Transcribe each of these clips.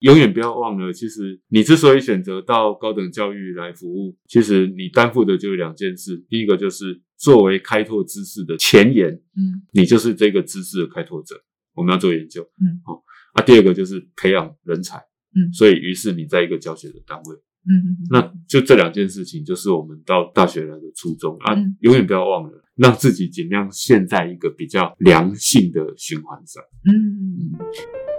永远不要忘了，其实你之所以选择到高等教育来服务，其实你担负的就是两件事。第一个就是作为开拓知识的前沿，嗯你就是这个知识的开拓者，我们要做研究。嗯好、啊，第二个就是培养人才。嗯所以于是你在一个教学的单位，嗯嗯，那就这两件事情，就是我们到大学来的初衷啊嗯。永远不要忘了，让自己尽量陷在一个比较良性的循环上。嗯嗯嗯。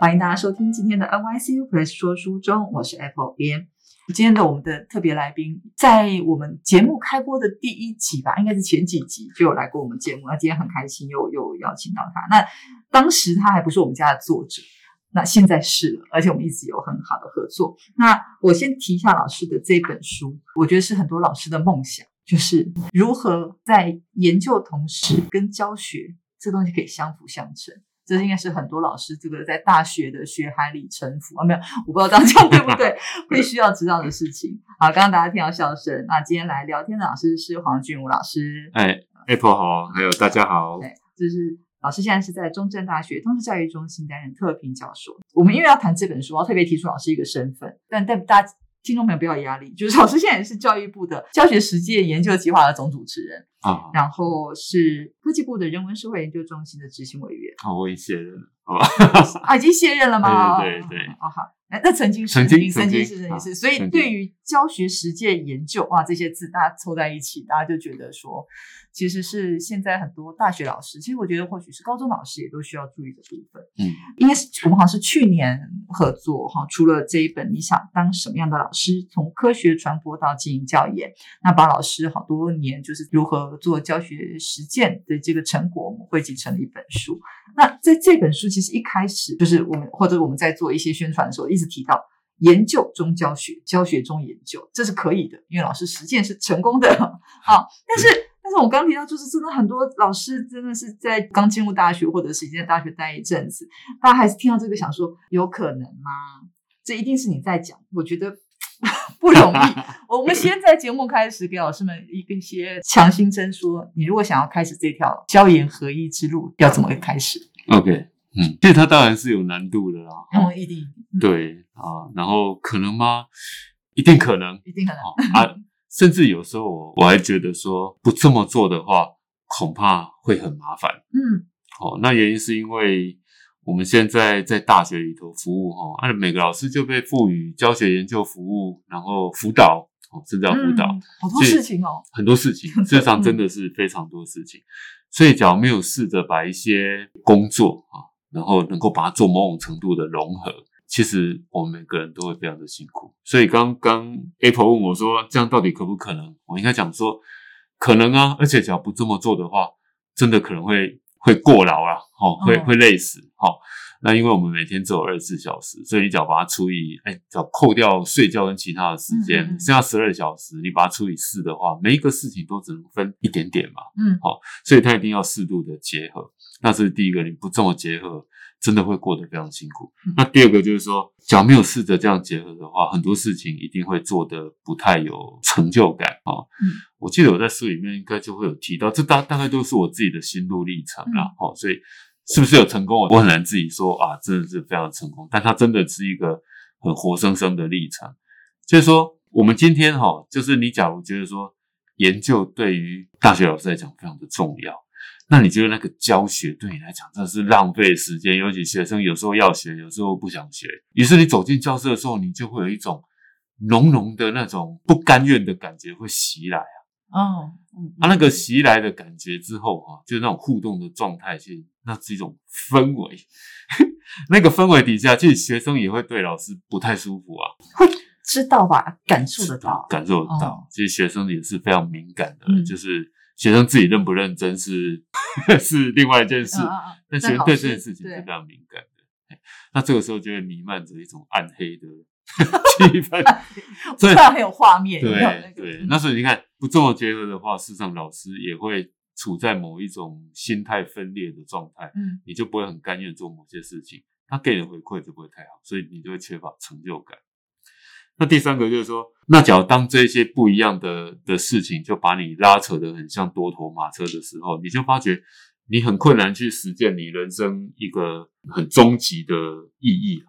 欢迎大家收听今天的 NYCU Plus 说书中，我是 Apple 编。今天的我们的特别来宾，在我们节目开播的第一集吧，应该是前几集就有来过我们节目。那今天很开心又又邀请到他。那当时他还不是我们家的作者，那现在是了，而且我们一直有很好的合作。那我先提一下老师的这本书，我觉得是很多老师的梦想，就是如何在研究同时跟教学这东西可以相辅相成。这应该是很多老师这个在大学的学海里沉浮啊，没有，我不知道这样讲对不对，会需要知道的事情。好，刚刚大家听到笑声，那今天来聊天的老师是黄俊武老师，哎，Apple 好，还有大家好。对，就是老师现在是在中正大学通识教育中心担任特聘教授。我们因为要谈这本书，我要特别提出老师一个身份，但但大家听众朋友不要有压力，就是老师现在也是教育部的教学实践研究计划的总主持人，啊，然后是科技部的人文社会研究中心的执行委员。哦，我已卸任了，好吧？啊，已经卸任了吗？对对对对哦，好，那那曾经是曾经曾经是曾经是，所以对于教学实践研究哇这些字，大家凑在一起，大家就觉得说，其实是现在很多大学老师，其实我觉得或许是高中老师也都需要注意的部分。嗯，应该是我们好像是去年合作哈，除了这一本你想当什么样的老师，从科学传播到经营教研，那把老师好多年就是如何做教学实践的这个成果，我们汇集成了一本书。那在这本书其实一开始就是我们或者我们在做一些宣传的时候，一直提到研究中教学，教学中研究，这是可以的，因为老师实践是成功的啊。但是，但是我刚提到，就是真的很多老师真的是在刚进入大学，或者是已经在大学待一阵子，大家还是听到这个想说，有可能吗？这一定是你在讲，我觉得 不容易。我们先在节目开始给老师们一个一些强心针，说你如果想要开始这条教研合一之路，要怎么开始？OK，嗯，其实它当然是有难度的啦。嗯，一定，嗯，对啊，然后可能吗？一定可能一定可能。哦啊，甚至有时候我我还觉得说不这么做的话，恐怕会很麻烦。嗯哦，那原因是因为我们现在在大学里头服务哈，按、每个老师就被赋予教学研究服务，然后辅导哦，甚至要辅导、嗯好多事情哦。很多事情，事实上真的是非常多事情。所以，假如没有试着把一些工作啊，然后能够把它做某种程度的融合，其实我们每个人都会非常的辛苦。所以，刚刚 Apple 问我说，这样到底可不可能？我应该讲说，可能啊，而且只要不这么做的话，真的可能会会过劳啊，哦，会哦会累死，哦。那因为我们每天只有二十四小时，所以你只要把它除以，哎，只要扣掉睡觉跟其他的时间，嗯嗯嗯剩下十二小时，你把它除以四的话，每一个事情都只能分一点点嘛，嗯好所以它一定要适度的结合。那这是第一个，你不这么结合，真的会过得非常辛苦。嗯那第二个就是说，假如没有试着这样结合的话，很多事情一定会做得不太有成就感啊。嗯我记得我在书里面应该就会有提到，这大大概都是我自己的心路历程啦。哦，所以是不是有成功，我很难自己说啊，真的是非常成功。但它真的是一个很活生生的历程。就是说，我们今天哈、就是你假如觉得说研究对于大学老师来讲非常的重要，那你觉得那个教学对你来讲真的是浪费时间，尤其学生有时候要学，有时候不想学。于是你走进教室的时候，你就会有一种浓浓的那种不甘愿的感觉会袭来啊。哦嗯啊，那个袭来的感觉之后啊、就是那种互动的状态，其实那是一种氛围。那个氛围底下，其实学生也会对老师不太舒服啊。知道吧？感受得到。感受得到。哦其实学生也是非常敏感的，嗯就是学生自己认不认真是 是另外一件事，但学生对这件事情是非常敏感的。哎那这个时候就会弥漫着一种暗黑的 气氛。所以很有画面，对对，嗯那所以你看，不这么结合的话，事实上老师也会处在某一种心态分裂的状态，嗯你就不会很甘愿做某些事情，他给你的回馈就不会太好，所以你就会缺乏成就感。那第三个就是说，那假如当这些不一样的的事情就把你拉扯得很像多头马车的时候，你就发觉你很困难去实践你人生一个很终极的意义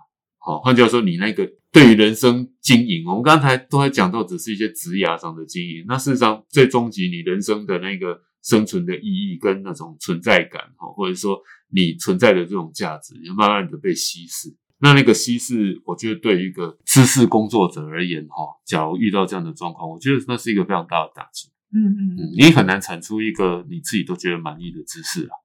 好，换句话说，你那个对于人生经营，我们刚才都在讲到，只是一些职涯上的经营。那事实上，最终极你人生的那个生存的意义跟那种存在感，哈，或者说你存在的这种价值，也慢慢的被稀释。那那个稀释，我觉得对于一个知识工作者而言，哈，假如遇到这样的状况，我觉得那是一个非常大的打击。嗯嗯嗯，你很难产出一个你自己都觉得满意的知识啊。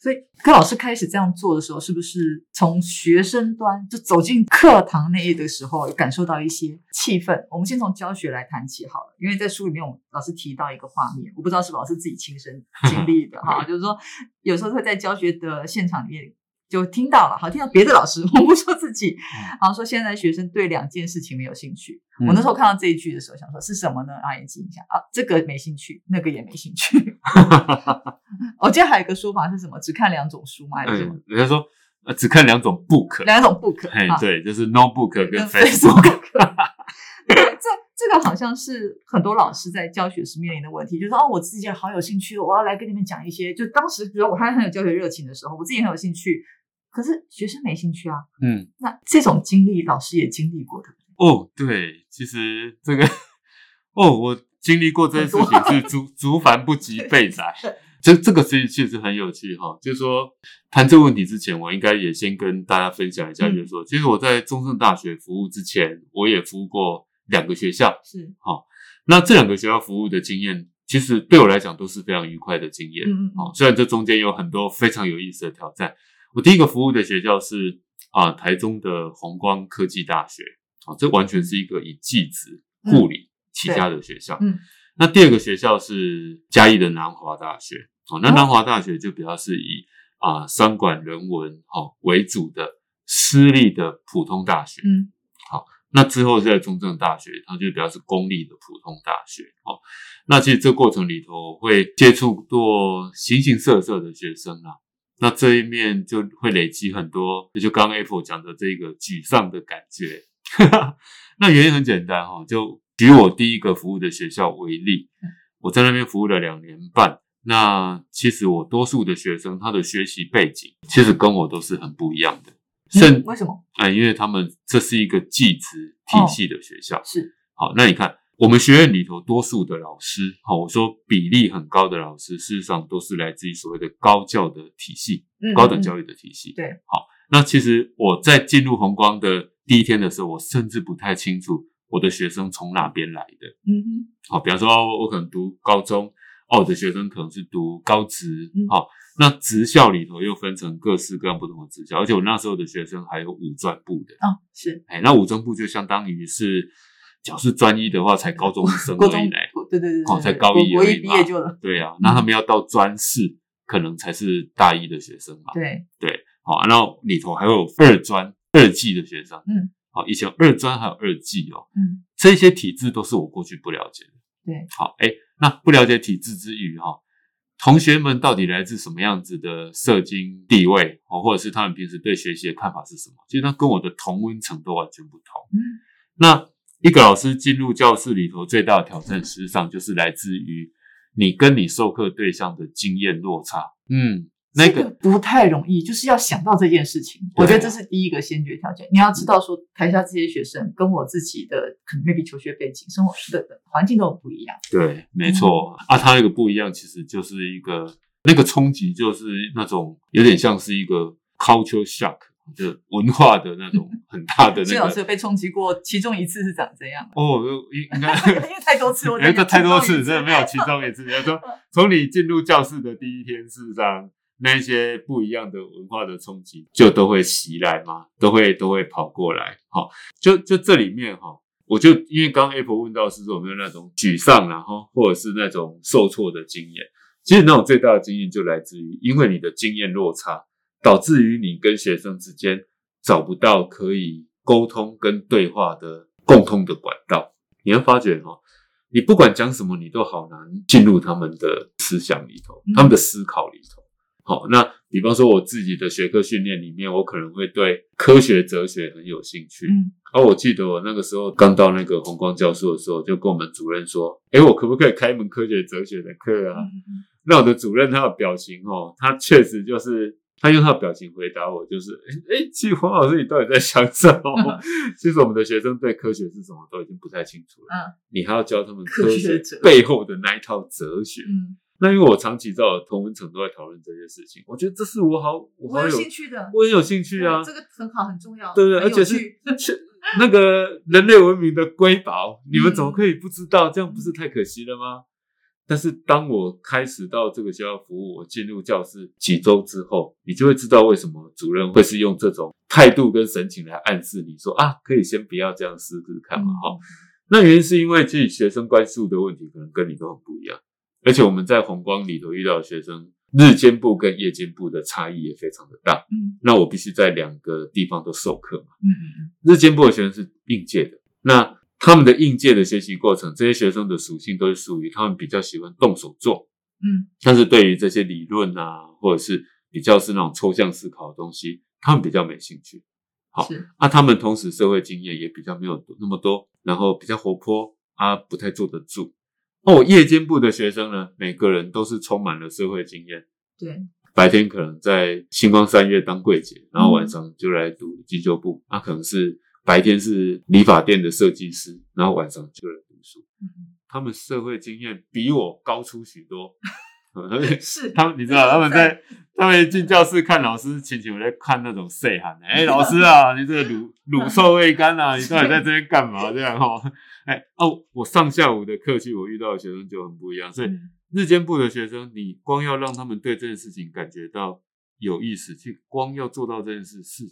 所以，柯老师开始这样做的时候，是不是从学生端就走进课堂内的时候，感受到一些气氛？我们先从教学来谈起好了，因为在书里面，我老师提到一个画面，我不知道是老师自己亲身经历的哈，就是说有时候会在教学的现场里面。就听到了，好听到别的老师，我不说自己，然后说现在学生对两件事情没有兴趣。我那时候看到这一句的时候，想说是什么呢？啊，眼睛一下啊，这个没兴趣，那个也没兴趣。我记得还有一个说法是什么？只看两种书吗？还是什么？人家说呃，只看两种 book，两种 book。哎，对，就是 notebook 跟 Facebook。对，这这个好像是很多老师在教学时面临的问题，就是说哦，我自己好有兴趣，我要来跟你们讲一些。就当时，比如我还很有教学热情的时候，我自己很有兴趣。可是学生没兴趣啊，嗯，那这种经历老师也经历过的哦。对，其实这个哦，我经历过这件事情是竹竹繁不及备载，这这个事情其实很有趣哈。就是说谈这个问题之前，我应该也先跟大家分享一下，就是说，其实我在中正大学服务之前，我也服务过两个学校，是好。那这两个学校服务的经验，其实对我来讲都是非常愉快的经验，嗯嗯，好。虽然这中间有很多非常有意思的挑战。我第一个服务的学校是啊，台中的宏光科技大学，啊，这完全是一个以技职护理起家的学校。嗯，那第二个学校是嘉义的南华大学，哦，那南华大学就比较是以啊商管人文哦为主的私立的普通大学。嗯，好，那之后是在中正大学，它就比较是公立的普通大学。哦，那其实这过程里头会接触多形形色色的学生啊。那这一面就会累积很多，就刚刚 Apple 讲的这个沮丧的感觉。那原因很简单哈，就举我第一个服务的学校为例，我在那边服务了两年半。那其实我多数的学生，他的学习背景其实跟我都是很不一样的。甚为什么？哎，因为他们这是一个技职体系的学校。是。好，那你看。我们学院里头多数的老师，好，我说比例很高的老师，事实上都是来自于所谓的高教的体系，高等教育的体系。对，好，那其实我在进入红光的第一天的时候，我甚至不太清楚我的学生从哪边来的。嗯哼，好，比方说我可能读高中，哦，我的学生可能是读高职，好，那职校里头又分成各式各样不同的职校，而且我那时候的学生还有五专部的。哦，是，哎，那五专部就相当于是。假是专一的话，才高中生而已嘞，对对对，哦，才高一而已嘛，对啊，那他们要到专四，可能才是大一的学生嘛，对。对，好，然后里头还有二专二技的学生，嗯，好，以前二专还有二技哦，嗯，这些体制都是我过去不了解的，对，好，哎，那不了解体制之余哈，同学们到底来自什么样子的社经地位，哦，或者是他们平时对学习的看法是什么？其实他跟我的同温层都完全不同，嗯，那。一个老师进入教室里头，最大的挑战，实际上就是来自于你跟你授课对象的经验落差。嗯，那个不太容易，就是要想到这件事情。我觉得这是第一个先决条件。你要知道，说台下这些学生跟我自己的可能 maybe 求学背景、生活的环境都不一样。对，没错啊，他那个不一样，其实就是一个那个冲击，就是那种有点像是一个 culture shock。就文化的那种 很大的那个，谢老师被冲击过，其中一次是长这样。哦，应 应该因为太多次，我觉得太多次，真的没有其中一次。比如说，从你进入教室的第一天，事实上那些不一样的文化的冲击就都会袭来嘛，都会都会跑过来。好，就就这里面哈，我就因为刚 Apple 问到是说有没有那种沮丧，然后或者是那种受挫的经验，其实那种最大的经验就来自于因为你的经验落差。导致于你跟学生之间找不到可以沟通跟对话的共通的管道，你会发觉哈，你不管讲什么，你都好难进入他们的思想里头，他们的思考里头。好，那比方说我自己的学科训练里面，我可能会对科学哲学很有兴趣。嗯而我记得我那个时候刚到那个红光教授的时候，就跟我们主任说：“诶，我可不可以开一门科学哲学的课啊？”嗯那我的主任他的表情哦，他确实就是他用他的表情回答我，就是哎，诶其实黄老师你到底在想什么？其实我们的学生对科学是什么都已经不太清楚了，嗯你还要教他们科科学背后的那一套哲学。嗯，那因为我长期在我同文层都在讨论这些事情，我觉得这是我好我我有好有兴趣的，我很有兴趣啊，这个很好，很重要，对对，而且是趣是那个人类文明的瑰宝，你们嗯怎么可以不知道？这样不是太可惜了吗？但是当我开始到这个学校服务，我进入教室几周之后，你就会知道为什么主任会是用这种态度跟神情来暗示你说啊，可以先不要这样试试看嘛，哈、那原因是因为自己学生关注的问题可能跟你都很不一样，而且我们在红光里头遇到的学生，日间部跟夜间部的差异也非常的大。嗯那我必须在两个地方都授课嘛。嗯嗯日间部的学生是应届的，那他们的应届的学习过程，这些学生的属性都是属于他们比较喜欢动手做，嗯但是对于这些理论啊，或者是比较是那种抽象思考的东西，他们比较没兴趣。好是啊，他们同时社会经验也比较没有那么多，然后比较活泼啊，不太坐得住。那我，夜间部的学生呢，每个人都是充满了社会经验，对，白天可能在星光三月当柜姐，然后晚上就来读急救部。啊、可能是白天是理发店的设计师，然后晚上就来读书。嗯他们社会经验比我高出许多。是 他们你知道他们在他们一进教室看老师，请请我在看那种岁寒，哎、老师啊，你这个乳乳臭未干啊，你到底在这边干嘛？这样哈，哎哦，我上下午的课去，我遇到的学生就很不一样，所以嗯日间部的学生，你光要让他们对这件事情感觉到有意思，去光要做到这件事是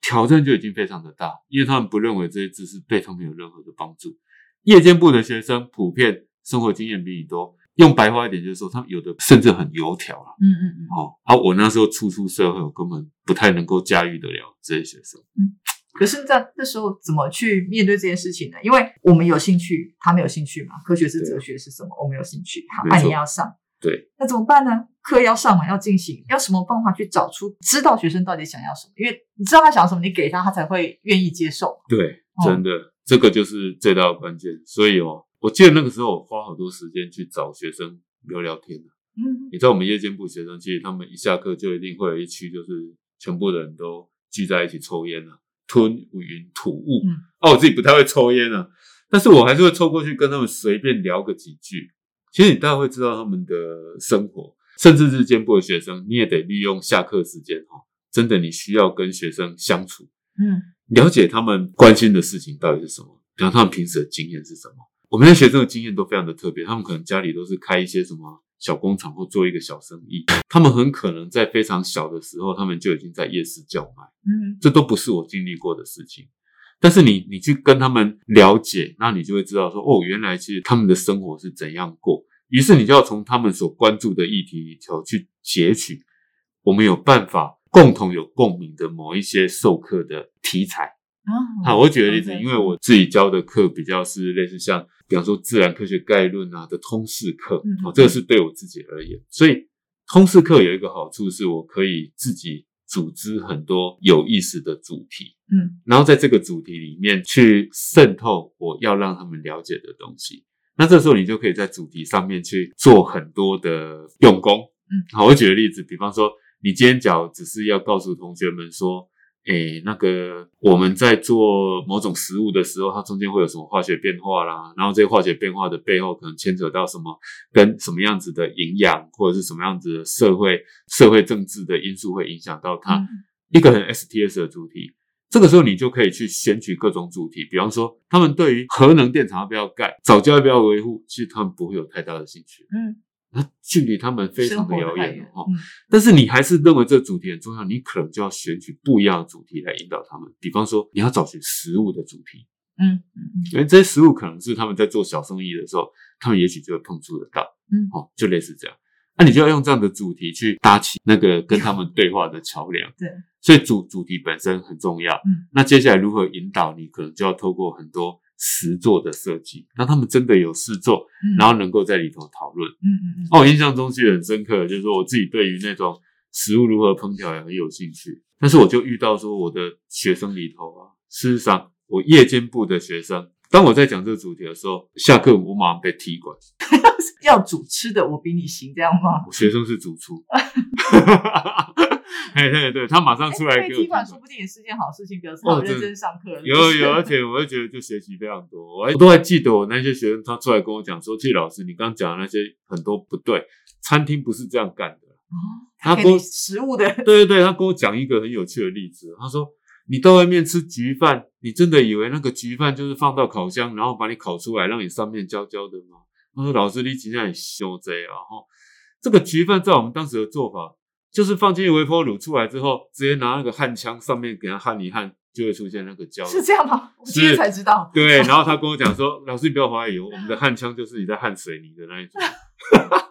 挑战就已经非常的大，因为他们不认为这些知识对他们有任何的帮助。夜间部的学生普遍生活经验比你多，用白话一点就是说，他们有的甚至很油条啊。嗯嗯嗯，哦，啊，我那时候初出社会，我根本不太能够驾驭得了这些学生。嗯可是在那时候怎么去面对这件事情呢？因为我们有兴趣，他们有兴趣嘛。科学是哲学是什么？我们有兴趣，好，那你要上，对，那怎么办呢？课要上完，要进行，要什么办法去找出知道学生到底想要什么？因为你知道他想要什么，你给他，他才会愿意接受。对，哦真的，这个就是最大的关键。所以哦，我记得那个时候我花好多时间去找学生聊聊天嗯你知道我们夜间部学生，其实他们一下课就一定会有一区，就是全部的人都聚在一起抽烟啊，吞云吐雾。嗯啊，我自己不太会抽烟啊，但是我还是会凑过去跟他们随便聊个几句。其实你大概会知道他们的生活，甚至日间部的学生，你也得利用下课时间哈，真的你需要跟学生相处，嗯了解他们关心的事情到底是什么，然后他们平时的经验是什么。我们的学生的经验都非常的特别，他们可能家里都是开一些什么小工厂或做一个小生意，他们很可能在非常小的时候，他们就已经在夜市叫卖，嗯这都不是我经历过的事情。但是你你去跟他们了解，那你就会知道说，哦，原来其实他们的生活是怎样过。于是你就要从他们所关注的议题里头去截取，我们有办法共同有共鸣的某一些授课的题材。啊好，我举个例子，因为我自己教的课比较是类似像，比方说自然科学概论啊的通识课这个是对我自己而言，所以通识课有一个好处是我可以自己组织很多有意思的主题，嗯然后在这个主题里面去渗透我要让他们了解的东西。那这时候你就可以在主题上面去做很多的用功。嗯，好，我举个例子，比方说，你今天讲只是要告诉同学们说，诶，那个我们在做某种食物的时候，它中间会有什么化学变化啦，然后这些化学变化的背后可能牵扯到什么，跟什么样子的营养或者是什么样子的社会社会政治的因素会影响到它。嗯一个很 STS 的主题，这个时候你就可以去选取各种主题，比方说他们对于核能电厂要不要盖、早教要不要维护，其实他们不会有太大的兴趣，嗯，那距离他们非常的遥远太远哦。嗯但是你还是认为这个主题很重要，你可能就要选取不一样的主题来引导他们。比方说，你要找寻食物的主题，嗯嗯因为这些食物可能是他们在做小生意的时候，他们也许就会碰触得到，嗯哦，就类似这样。那你就要用这样的主题去搭起那个跟他们对话的桥梁。对，所以主主题本身很重要。嗯，那接下来如何引导你，可能就要透过很多实作的设计，让他们真的有事做，嗯，然后能够在里头讨论。嗯嗯嗯哦，我印象中记得很深刻的，就是说我自己对于那种食物如何烹调也很有兴趣。但是我就遇到说，我的学生里头啊，事实上我夜间部的学生，当我在讲这个主题的时候，下课我马上被踢馆。要煮吃的，我比你行，这样吗？我学生是主厨。对对对，他马上出来给我踢馆，说不定也是件好事情，表示我认真上课。有有，而且我会觉得就学习非常多。我还都还记得我那些学生，他出来跟我讲说：“季老师，你刚刚讲的那些很多不对，餐厅不是这样干的。”他给食物的，对对对，他跟我讲一个很有趣的例子。他说：“你到外面吃焗饭，你真的以为那个焗饭就是放到烤箱，然后把你烤出来，让你上面焦焦的吗？”他说：“老师，你今天很羞贼啊！哈，这个焗饭在我们当时的做法。”就是放进微波炉出来之后，直接拿那个焊枪上面给它焊一焊，就会出现那个焦。是这样吗？我今天才知道。对，然后他跟我讲说：“老师，你不要怀疑，我们的焊枪就是你在焊水泥的那一种。”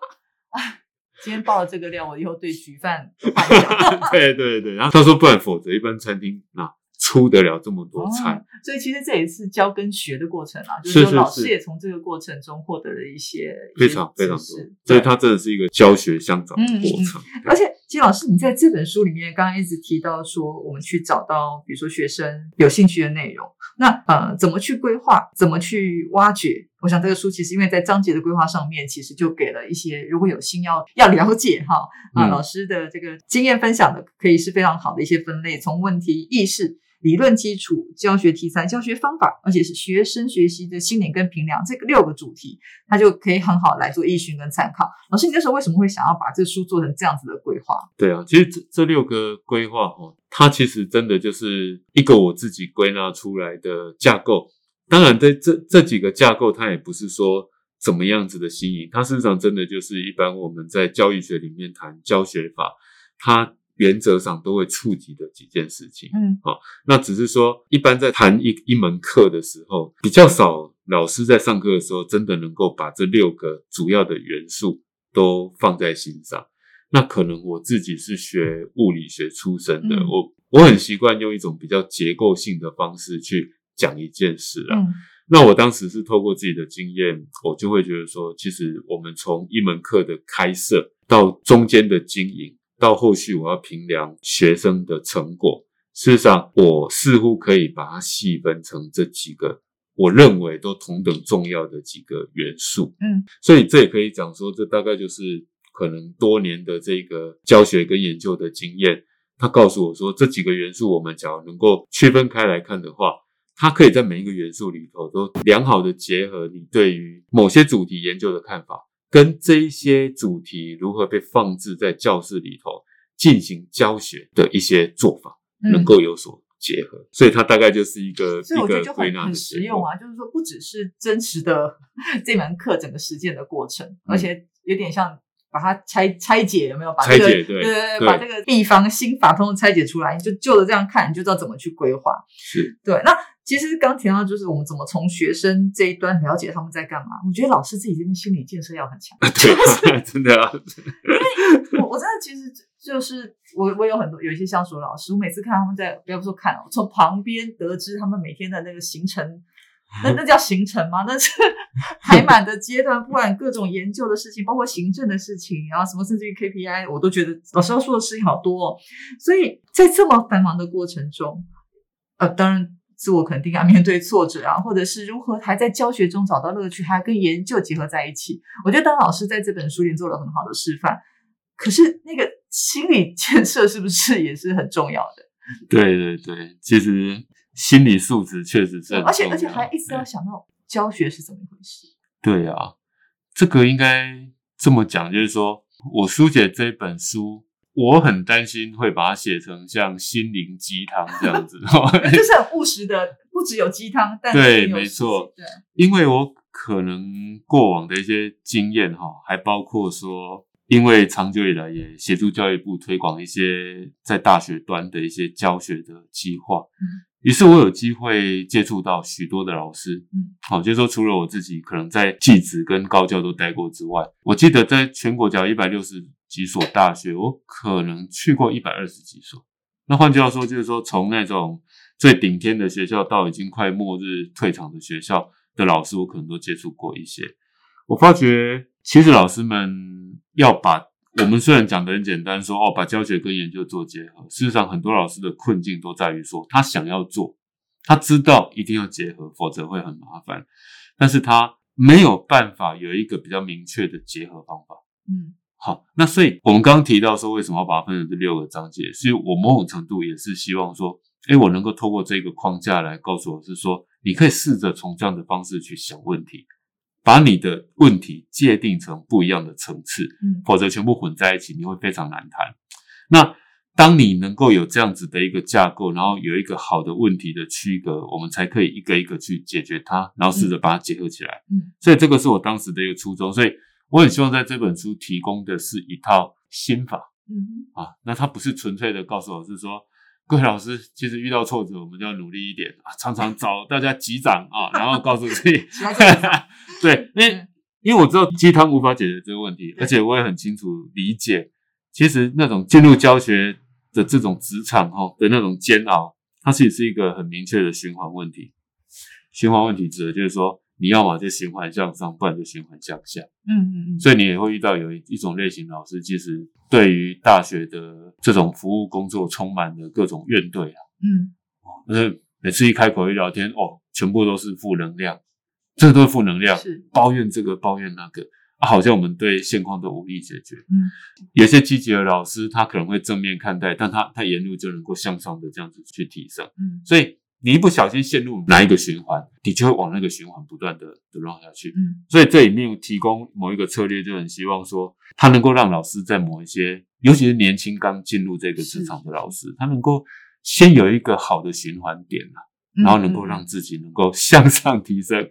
今天爆了这个料，我以后对焗饭。对对对，然后他说：“不然否则一般餐厅那。”出得了这么多菜，所以其实这也是教跟学的过程啊，就是说老师也从这个过程中获得了一些非常非常多，所以它真的是一个教学相长的过程。而且金老师，你在这本书里面刚刚一直提到说，我们去找到比如说学生有兴趣的内容，那呃怎么去规划，怎么去挖掘？我想这个书其实因为在章节的规划上面，其实就给了一些如果有心要要了解哈啊老师的这个经验分享的，可以是非常好的一些分类，从问题意识。理论基础、教学题材、教学方法，而且是学生学习的心理跟评量这个六个主题，它就可以很好来做依循跟参考。老师，你那时候为什么会想要把这书做成这样子的规划？对啊，其实这这六个规划哦，它其实真的就是一个我自己归纳出来的架构。当然，在这这几个架构，它也不是说怎么样子的新颖，它事实上真的就是一般我们在教育学里面谈教学法，它。原则上都会触及的几件事情，嗯，好，那只是说，一般在谈一一门课的时候，比较少老师在上课的时候，真的能够把这六个主要的元素都放在心上。那可能我自己是学物理学出身的，我我很习惯用一种比较结构性的方式去讲一件事啊。那我当时是透过自己的经验，我就会觉得说，其实我们从一门课的开设到中间的经营。到后续我要评量学生的成果，事实上我似乎可以把它细分成这几个我认为都同等重要的几个元素。嗯，所以这也可以讲说，这大概就是可能多年的这个教学跟研究的经验，他告诉我说，这几个元素我们只要能够区分开来看的话，它可以在每一个元素里头都良好的结合你对于某些主题研究的看法。跟这一些主题如何被放置在教室里头进行教学的一些做法，能够有所结合，所以它大概就是一个一个归纳很实用啊，就是说不只是真实的 这门课整个实践的过程，而且有点像把它拆拆解，有没有？拆解对对对，把这个地方心法通通拆解出来，你就就着这样看，你就知道怎么去规划。是对那。其实刚提到就是我们怎么从学生这一端了解他们在干嘛。我觉得老师自己这边心理建设要很强，对，真的啊。因为我我真的其实就是我我有很多有一些相熟的老师，我每次看他们在不要说看，我从旁边得知他们每天的那个行程，那那叫行程吗？那是 排满的阶段，不管各种研究的事情，包括行政的事情，然后什么甚至于 KPI，我都觉得老师要说的事情好多。哦。所以在这么繁忙的过程中，呃，当然。自我肯定啊，面对挫折啊，或者是如何还在教学中找到乐趣，还跟研究结合在一起。我觉得当老师在这本书里做了很好的示范。可是那个心理 建设是不是也是很重要的？对对对，其实心理素质确实是，而且而且还一直要想到教学是怎么一回事。对啊，这个应该这么讲，就是说我书写这本书。我很担心会把它写成像心灵鸡汤这样子，就是很务实的，不只有鸡汤，但对，没错，对，因为我可能过往的一些经验哈，还包括说，因为长久以来也协助教育部推广一些在大学端的一些教学的计划，嗯。于是我有机会接触到许多的老师，嗯，好，就是说除了我自己可能在技职跟高教都待过之外，我记得在全国教一百六十几所大学，我可能去过一百二十几所。那换句话说，就是说从那种最顶尖的学校到已经快末日退场的学校的老师，我可能都接触过一些。我发觉其实老师们要把我们虽然讲的很简单，说哦把教学跟研究做结合，事实上很多老师的困境都在于说他想要做，他知道一定要结合，否则会很麻烦，但是他没有办法有一个比较明确的结合方法。嗯好，那所以我们刚刚提到说，为什么要把它分成这六个章节？所以我某种程度也是希望说，诶，我能够透过这个框架来告诉我是说，你可以试着从这样的方式去想问题，把你的问题界定成不一样的层次，嗯否则全部混在一起，你会非常难谈。那当你能够有这样子的一个架构，然后有一个好的问题的区隔，我们才可以一个一个去解决它，然后试着把它结合起来。嗯所以这个是我当时的一个初衷，所以我很希望在这本书提供的是一套心法嗯啊，那它不是纯粹的告诉我是说，各位老师其实遇到挫折我们就要努力一点啊，常常找大家击掌啊，然后告诉自己 对，因为嗯因为我知道鸡汤无法解决这个问题，而且我也很清楚理解，其实那种进入教学的这种职场哈的那种煎熬，它其实是一个很明确的循环问题。循环问题指的就是说，你要么就循环向上，不然就循环向下。嗯嗯嗯，所以你也会遇到有一一种类型老师，其实对于大学的这种服务工作充满了各种怨怼啊。嗯就是每次一开口一聊天，哦，全部都是负能量，这都是负能量，是抱怨这个抱怨那个，啊，好像我们对现况都无力解决。嗯，有些积极的老师，他可能会正面看待，但他他沿路就能够向上的这样子去提升。嗯所以你一不小心陷入哪一个循环，你就会往那个循环不断的的绕下去。嗯所以这里面提供某一个策略，就很希望说，他能够让老师在某一些，尤其是年轻刚进入这个职场的老师，他能够先有一个好的循环点啊，嗯，然后能够让自己能够 向上提升，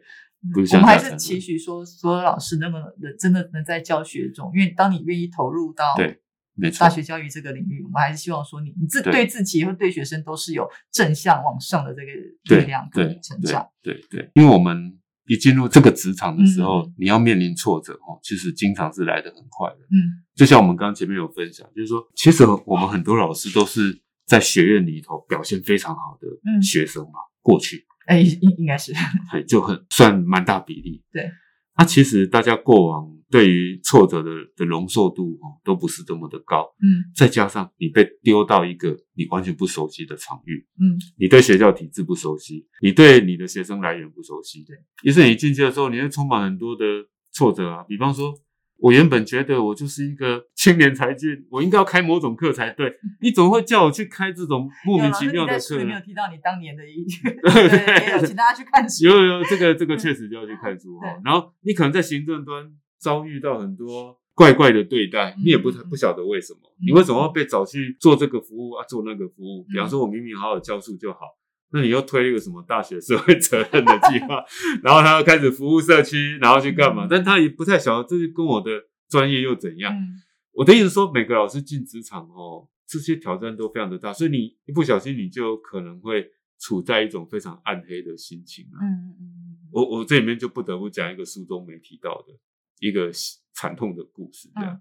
不是我们还是。期许说，所有老师那么能真的能在教学中，因为当你愿意投入到对没错。大，学教育这个领域，我们还是希望说你你自对。对自己和对学生都是有正向往上的这个对力量可对以成长。对对对，因为我们一进入这个职场的时候，嗯。你要面临挫折哦，其实经常是来的很快的。嗯。就像我们刚刚前面有分享，就是说，其实我们很多老师都是在学院里头表现非常好的嗯。学生嘛，过去。哎，应应该是。还就很算蛮大比例。对，那、其实大家过往对于挫折的的容受度哦，都不是这么的高。嗯再加上你被丢到一个你完全不熟悉的场域，嗯你对学校体制不熟悉，你对你的学生来源不熟悉，对，于是你进去的时候，你会充满很多的挫折啊。比方说，我原本觉得我就是一个 青年才俊，我应该要开某种课才对，你怎么会叫我去开这种莫名其妙的课你在书课呢里面有？提到你当年的一，对对，请大家去看书。有有有，这个这个确实就要去看书对哈。然后你可能在行政端遭遇到很多怪怪的对待，嗯你也不太不晓得为什么，嗯你为什么要被找去做这个服务啊，做那个服务？嗯比方说，我明明好好教书就好，那你又推一个什么大学社会责任的计划，然后他要开始服务社区，然后去干嘛？嗯但他也不太晓得这是跟我的专业又怎样。嗯我的意思说，每个老师进职场哦，这些挑战都非常的大，所以你一不小心，你就可能会处在一种非常暗黑的心情啊。嗯嗯我我这里面就不得不讲一个书中没提到的一个惨痛的故事，这样、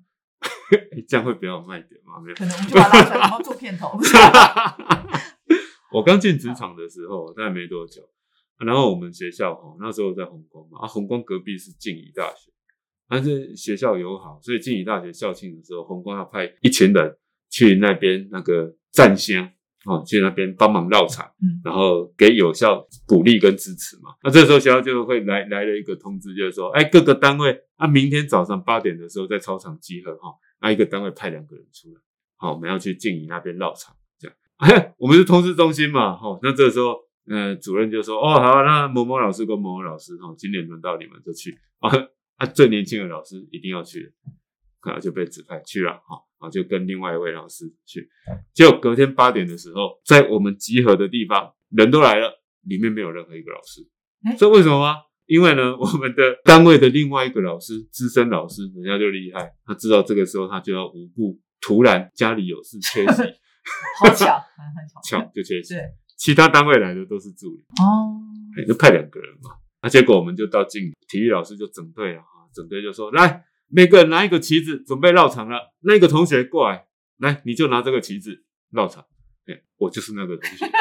这样会比较有卖点吗？没有可。能我们就把它拉出来，然后做片头。我刚进职场的时候，大概没多久，然后我们学校哦，那时候在红光嘛，啊，红光隔壁是静宜大学，但是学校友好，所以静宜大学校庆的时候，红光要派一群人去那边那个站乡哦，去那边帮忙绕场。嗯然后给有效鼓励跟支持嘛。那这时候学校就会来来了一个通知，就是说，哎，各个单位啊，明天早上八点的时候在操场集合哈，那、一个单位派两个人出来，好，我们要去静怡那边绕场，我们是通知中心嘛，哈，那这个时候，呃，主任就说，哦，好，那某某老师跟某某老师，哈，今年轮到你们就去 啊，啊，最年轻的老师一定要去，可能就被指派去了，哈。啊，就跟另外一位老师去，结果隔天八点的时候，在我们集合的地方，人都来了，里面没有任何一个老师。诶这为什么吗？因为呢，我们的单位的另外一个老师，资深老师，人家就厉害，他知道这个时候他就要无故突然家里有事缺席，好巧，很 很巧。巧就缺席。对，其他单位来的都是助理，哦，哎就派两个人嘛。那结果我们就到进体育老师就整队了啊，整队就说来，每个人拿一个旗子，准备绕场了。那个同学过来，来你就拿这个旗子绕场。哎，我就是那个同学。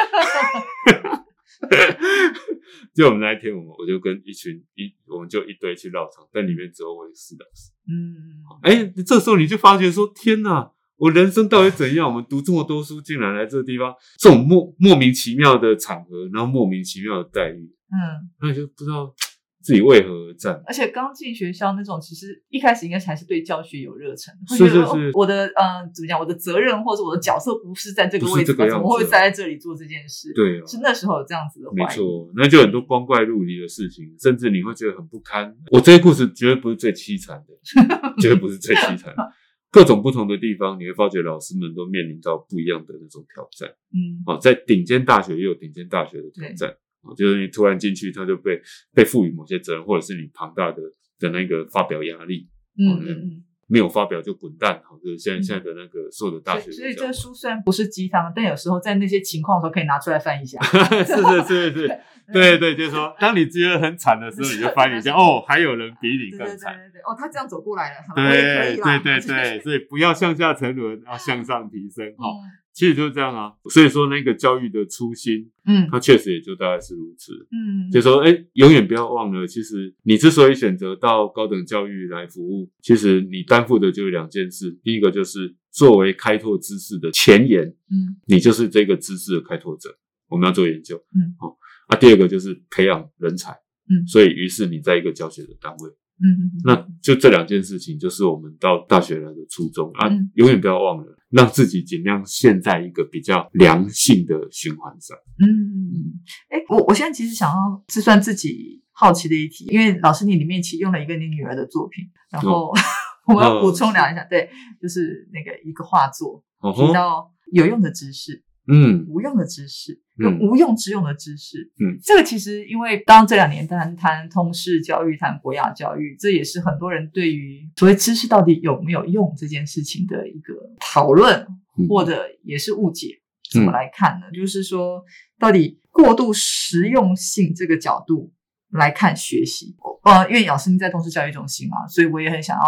就我们那一天，我们我就跟一群一，我们就一堆去绕场，但里面只有我一个四老师。嗯，哎，这时候你就发觉说，天哪，我人生到底怎样？我们读这么多书，竟然来这个地方，这种莫莫名其妙的场合，然后莫名其妙的待遇，嗯，那你就不知道 自己为何而战。而且刚进学校那种，其实一开始应该还是对教学有热忱，会是是是哦我的嗯怎么讲，我的责任或者我的角色不是在这个位置怎么会站在这里做这件事？对啊，是那时候有这样子的。没错，那就很多光怪陆离的事情，甚至你会觉得很不堪。我这些故事绝对不是最凄惨的，绝对不是最凄惨的。各种不同的地方，你会发觉老师们都面临到不一样的那种挑战。嗯啊，在顶尖大学也有顶尖大学的挑战。啊，就是你突然进去，他就被被赋予某些责任，或者是你庞大的的那个发表压力，嗯嗯嗯。没有发表就滚蛋。好，就是现在嗯现在的那个所有的大学所以，所以都这个书虽然不是鸡汤，但有时候在那些情况的时候可以拿出来翻一下。是是是是，对对，就是说，当你觉得很惨的时候，你就翻一下，哦，还有人比你对对对更惨。对对，哦，他这样走过来了，对对对对，所以不要向下沉沦，要向上提升。哈、嗯其实就是这样啊。所以说，那个教育的初心，嗯它确实也就大概是如此。嗯，就说，哎，永远不要忘了，其实你之所以选择到高等教育来服务，其实你担负的就是两件事。第一个就是作为开拓知识的前沿，嗯你就是这个知识的开拓者，我们要做研究。嗯，好、啊，第二个就是培养人才。嗯所以于是你在一个教学的单位，嗯嗯，那就这两件事情，就是我们到大学来的初衷啊嗯，永远不要忘了，让自己尽量陷在一个比较良性的循环上。嗯，哎，我我现在其实想要自算自己好奇的一题，因为老师你里面其实用了一个你女儿的作品，然后 我们要补充聊一下，对，就是那个一个画作提哦吼，到有用的知识、嗯无用的知识嗯跟无用之用的知识。嗯，这个其实因为当这两年谈谈通识教育、谈国雅教育，这也是很多人对于所谓知识到底有没有用这件事情的一个讨论，嗯或者也是误解。怎么来看呢？就是说，到底过度实用性这个角度来看学习，呃，因为老师您在通识教育中心嘛，所以我也很想要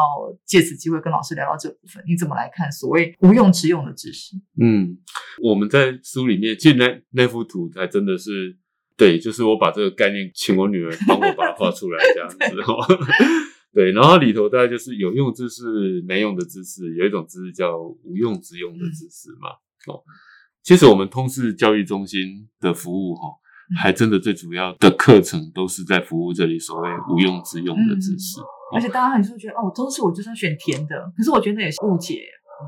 借此机会跟老师聊聊这部分。你怎么来看所谓无用之用的知识？嗯，我们在书里面，其实那那幅图还真的是。对，就是我把这个概念请我女儿帮我把它画出来，这样子哦。对，然后里头大概就是有用知识、没用的知识，有一种知识叫无用之用的知识嘛。哦，其实我们通识教育中心的服务哈、哦，还真的最主要的课程都是在服务这里所谓无用之用的知识，而且大家很多觉得哦，中式我就是要选甜的，可是我觉得也是误解。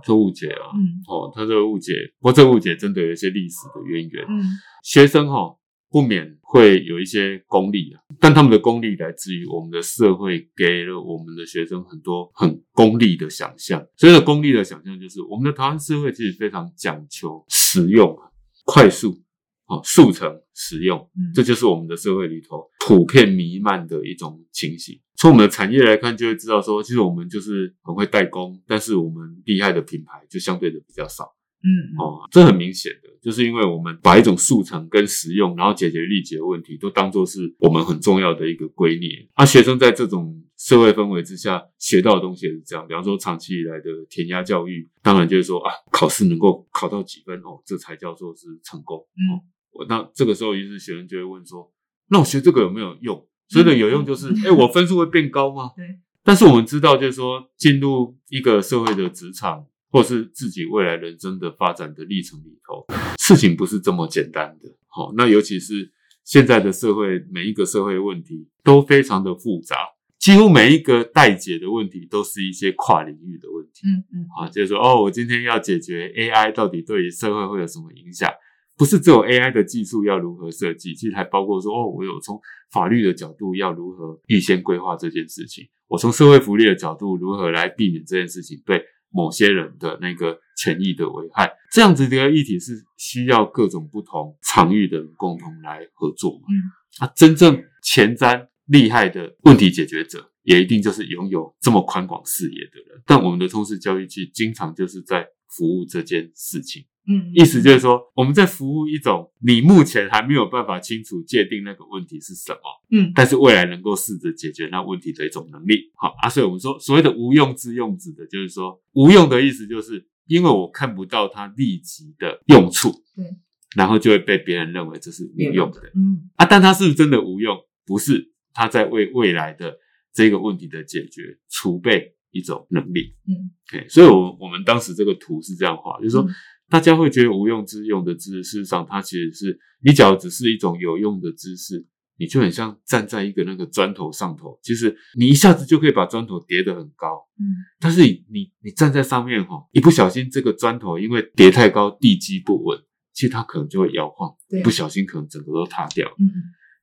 这误解啊。嗯哦，他这个误解，不过这个误解真的有一些历史的渊源。嗯学生哈、哦、不免会有一些功利啊，但他们的功利来自于我们的社会给了我们的学生很多很功利的想象。所以，功利的想象就是我们的台湾社会其实非常讲求实用、快速、哦速成、实用，嗯，这就是我们的社会里头普遍弥漫的一种情形。从我们的产业来看，就会知道说，其实我们就是很会代工，但是我们厉害的品牌就相对的比较少。嗯嗯哦，这很明显的，就是因为我们把一种速成跟实用，然后解决利己的问题，都当做是我们很重要的一个归臬。啊，学生在这种社会氛围之下学到的东西也是这样。比方说，长期以来的填鸭教育，当然就是说啊，考试能够考到几分哦，这才叫做是成功。嗯我那这个时候，于是学生就会问说，那我学这个有没有用？所以的有用就是，哎、我分数会变高吗？对。但是我们知道，就是说，进入一个社会的职场，或是自己未来人生的发展的历程里头，事情不是这么简单的。好、那尤其是现在的社会，每一个社会问题都非常的复杂，几乎每一个待解的问题都是一些跨领域的问题。嗯嗯啊，就是说，哦，我今天要解决 AI 到底对于社会会有什么影响？不是只有 AI 的技术要如何设计，其实还包括说，哦，我有从法律的角度要如何预先规划这件事情，我从社会福利的角度如何来避免这件事情对某些人的那个权益的危害。这样子的议题是需要各种不同场域的人共同来合作嘛？嗯，啊，真正前瞻厉害的问题解决者，也一定就是拥有这么宽广视野的人。但我们的通识教育其实经常就是在服务这件事情。嗯，意思就是说，我们在服务一种你目前还没有办法清楚界定那个问题是什么，嗯但是未来能够试着解决那问题的一种能力。好啊，所以我们说所谓的无用之用，指的就是说无用的意思，就是因为我看不到它立即的用处，对，然后就会被别人认为这是无用的嗯啊。但它是不是真的无用？不是，它在为未来的这个问题的解决储备一种能力。嗯。所以我我们当时这个图是这样画，就是说嗯。大家会觉得无用之用的知识，事实上它其实是你只要只是一种有用的知识，你就很像站在一个那个砖头上头，其实你一下子就可以把砖头叠得很高，嗯。但是你你你站在上面哈，一不小心这个砖头因为叠太高，地基不稳，其实它可能就会摇晃，不小心可能整个都塌掉。嗯。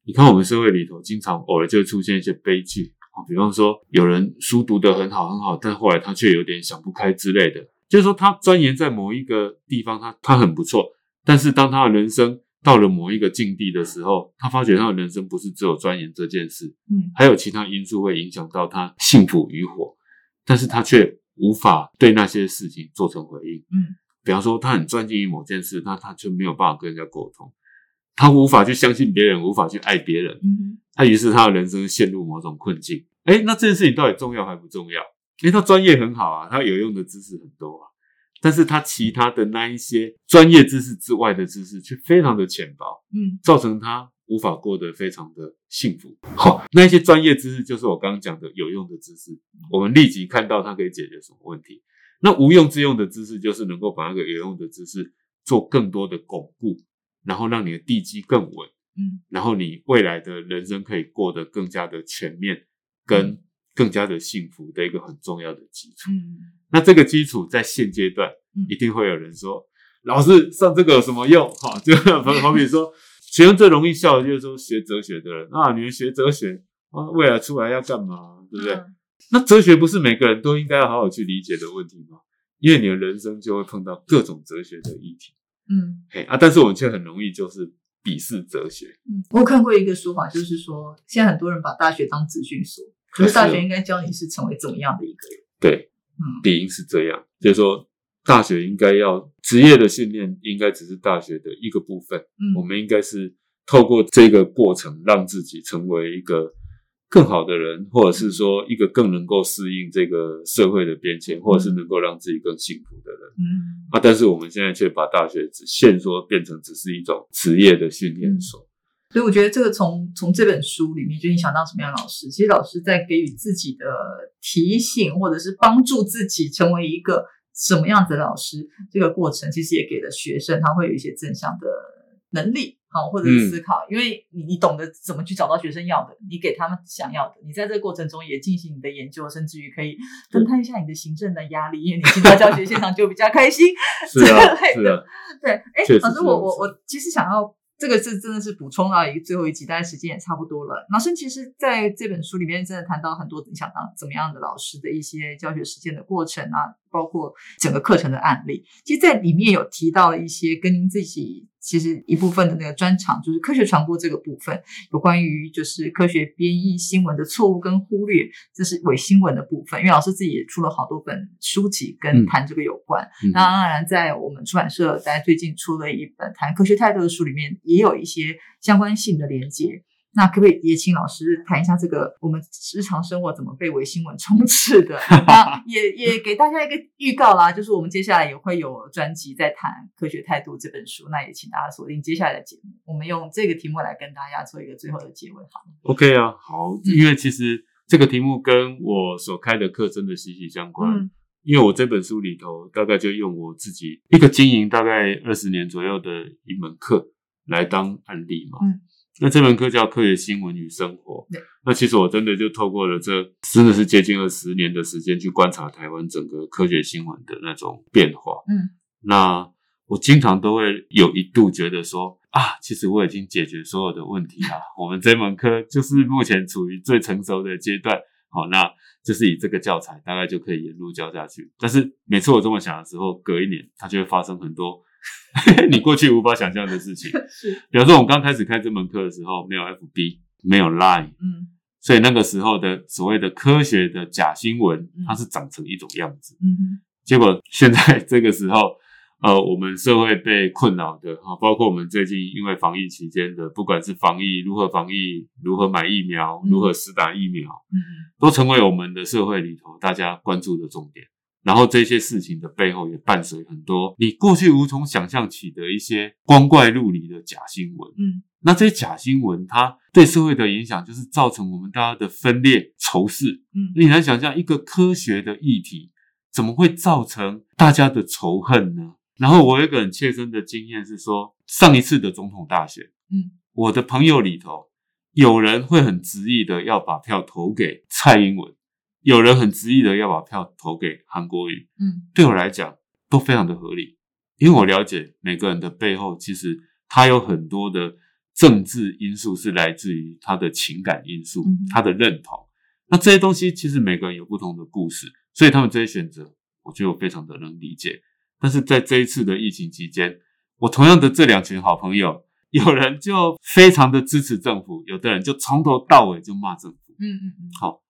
你看我们社会里头，经常偶尔就会出现一些悲剧。啊，比方说有人书读得很好很好，但后来他却有点想不开之类的。就是说他钻研在某一个地方，他他很不错，但是当他的人生到了某一个境地的时候，他发觉他的人生不是只有钻研这件事，嗯还有其他因素会影响到他幸福与否，但是他却无法对那些事情做成回应。嗯比方说他很专精于某件事，那他就没有办法跟人家沟通，他无法去相信别人，无法去爱别人，嗯他于是他的人生陷入某种困境。哎，那这件事情到底重要还不重要？因为他专业很好啊，他有用的知识很多啊，但是他其他的那一些专业知识之外的知识却非常的浅薄，嗯造成他无法过得非常的幸福。好，那一些专业知识就是我刚刚讲的有用的知识，我们立即看到它可以解决什么问题。那无用之用的知识，就是能够把那个有用的知识做更多的巩固，然后让你的地基更稳，嗯然后你未来的人生可以过得更加的全面，跟更加的幸福的一个很重要的基础。嗯那这个基础在现阶段嗯，一定会有人说，老师上这个有什么用？哈，就好好比说，学生最容易笑的就是说学哲学的人啊，你们学哲学啊，未来出来要干嘛？对不对？嗯那哲学不是每个人都应该要好好去理解的问题吗？因为你的人生就会碰到各种哲学的议题，嗯嘿啊，但是我们却很容易就是鄙视哲学，嗯，我看过一个说法，就是说现在很多人把大学当资讯所，可是大学应该教你是成为怎么样的一个人。对，嗯理应是这样，就是说大学应该要职业的训练，应该只是大学的一个部分。嗯我嗯们应该是透过这个过程，让自己成为一个更好的人，或者是说一个更能够适应这个社会的变迁，或者是能够让自己更幸福的人。嗯。啊，但是我们现在却把大学只限说变成只是一种职业的训练所。所以我觉得这个从从这本书里面，就你想当什么样的老师，其实老师在给予自己的提醒，或者是帮助自己成为一个什么样子的老师，这个过程其实也给了学生他会有一些正向的能力，好或者是思考，因为你你懂得怎么去找到学生要的，你给他们想要的，你在这个过程中也进行你的研究，甚至于可以分摊一下你的行政的压力，因为你进到教学现场就比较开心，是啊，之类的是啊，对，哎老师，我我我其实想要这个是真的是补充到一个最后一集，大概时间也差不多了。老师其实在这本书里面真的谈到很多你想当怎么样的老师的一些教学实践的过程啊，包括整个课程的案例。其实，在里面有提到了一些跟您自己其实一部分的那个专场，就是科学传播这个部分，有关于就是科学编译新闻的错误跟忽略，这是伪新闻的部分。因为老师自己也出了好多本书籍跟嗯谈这个有关。嗯那当然，在我们出版社在最近出了一本谈科学态度的书里面，也有一些相关性的连接。那可不可以也请老师谈一下这个我们日常生活怎么被伪新闻 充斥的？那也也给大家一个预告啦，就是我们接下来也会有专辑在谈《科学态度》这本书，那也请大家锁定接下来的节目，我们用这个题目来跟大家做一个最后的结尾，好吗？OK 啊，好，嗯因为其实这个题目跟我所开的课真的息息相关。嗯因为我这本书里头大概就用我自己一个经营大概二十年左右的一门课来当案例嘛。嗯，那这门课叫《科学新闻与生活》。对，那其实我真的就透过了这真的是接近二十年的时间去观察台湾整个科学新闻的那种变化。嗯那我经常都会有一度觉得说啊，其实我已经解决所有的问题啦。我们这门课就是目前处于最成熟的阶段，好，那就是以这个教材大概就可以沿路教下去。但是每次我这么想的时候，隔一年它就会发生很多 你过去无法想象的事情。是比方说，我们刚开始开这门课的时候，没有 FB，没有 Line，嗯所以那个时候的所谓的科学的假新闻嗯，它是长成一种样子。嗯结果现在这个时候，呃，我们社会被困扰的哈，包括我们最近因为防疫期间的，不管是防疫如何防疫，如何买疫苗，嗯如何施打疫苗，嗯都成为我们的社会里头大家关注的重点。然后这些事情的背后也伴随很多你过去无从想象起的一些光怪陆离的假新闻。嗯那这些假新闻，它对社会的影响就是造成我们大家的分裂、仇视。嗯你难想象一个科学的议题，怎么会造成大家的仇恨呢？然后我有一个很切身的经验是说，上一次的总统大选，嗯，我的朋友里头有人会很执意的要把票投给蔡英文，有人很执意的要把票投给韩国瑜。嗯对我来讲都非常的合理，因为我了解每个人的背后，其实他有很多的政治因素是来自于他的情感因素嗯，他的认同。那这些东西其实每个人有不同的故事，所以他们这些选择，我觉得我非常的能理解。但是在这一次的疫情期间，我同样的这两群好朋友，有人就非常的支持政府，有的人就从头到尾就骂政府。嗯嗯嗯，好，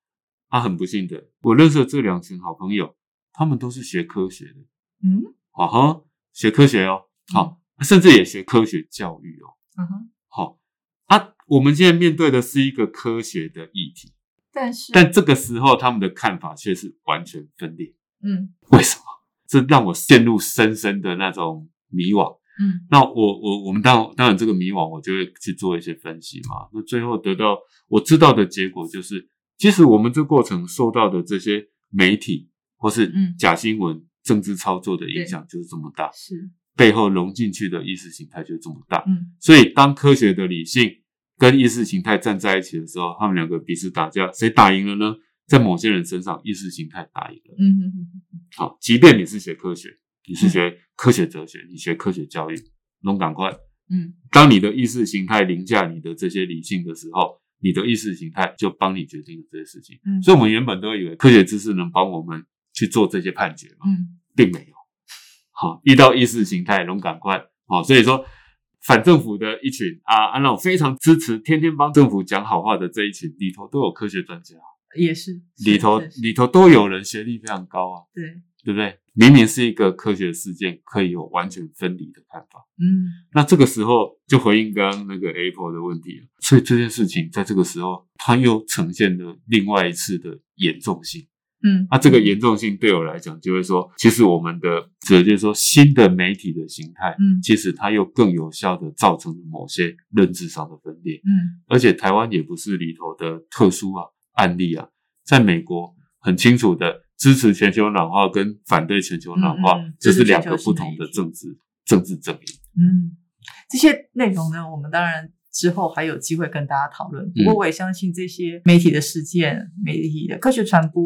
啊，很不幸的，我认识的这两群好朋友，他们都是学科学的，嗯啊哈，学科学哦，好，甚至也学科学教育哦，嗯哼，好，啊，我们现在面对的是一个科学的议题，但是但这个时候他们的看法却是完全分裂，嗯为什么？这让我陷入深深的那种迷惘。嗯那我我我们当当然这个迷惘，我就会去做一些分析嘛。那最后得到我知道的结果就是，其实我们这过程受到的这些媒体或是嗯假新闻、政治操作的影响就是这么大，是背后融进去的意识形态就是这么大。嗯所以当科学的理性跟意识形态站在一起的时候，他们两个彼此打架，谁打赢了呢？在某些人身上，意识形态打赢了。嗯嗯嗯好，即便你是学科学，你是学科学哲学，你学科学教育，龙赶快。嗯当你的意识形态凌驾你的这些理性的时候，你的意识形态就帮你决定了这些事情。嗯，所以，我们原本都以为科学知识能帮我们去做这些判决嘛，嗯并没有。好，遇到意识形态，龙赶快。好，所以说反政府的一群啊，啊那种非常支持、天天帮政府讲好话的这一群里头，都有科学专家，也是里头里头都有人学历非常高啊。对对不对？明明是一个科学事件，可以有完全分离的看法。嗯那这个时候就回应刚刚那个 Apple 的问题了。所以这件事情在这个时候，它又呈现了另外一次的严重性。嗯那这个严重性对我来讲，就会说，其实我们的，指的就是说，新的媒体的形态，嗯其实它又更有效的造成了某些认知上的分裂。嗯而且台湾也不是里头的特殊啊案例啊，在美国很清楚的支持全球暖化跟反对全球暖化，嗯嗯这是两个不同的政治政治阵营。嗯，这些内容呢，我们当然之后还有机会跟大家讨论。不过嗯我也相信这些媒体的事件、媒体的科学传播，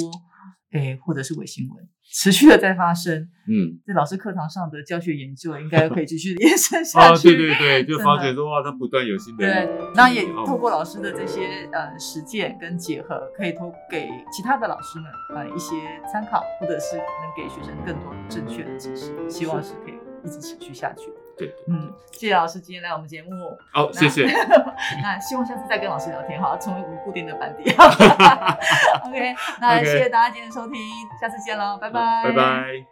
诶，或者是伪新闻，持续的在发生。嗯，在老师课堂上的教学研究，应该可以继续 延伸下啊，去。对对对，就发觉说哇，它不断有新的对，那也哦透过老师的这些呃实践跟结合，可以投给其他的老师们呃一些参考，或者是能给学生更多正确的知识，希望是可以一直持续下去的。对，嗯，谢谢老师今天来我们节目。好，谢谢。那希望下次再跟老师聊天哈，成为我们固定的班底。OK，那 OK 谢谢大家今天的收听，下次见喽，拜拜，拜拜。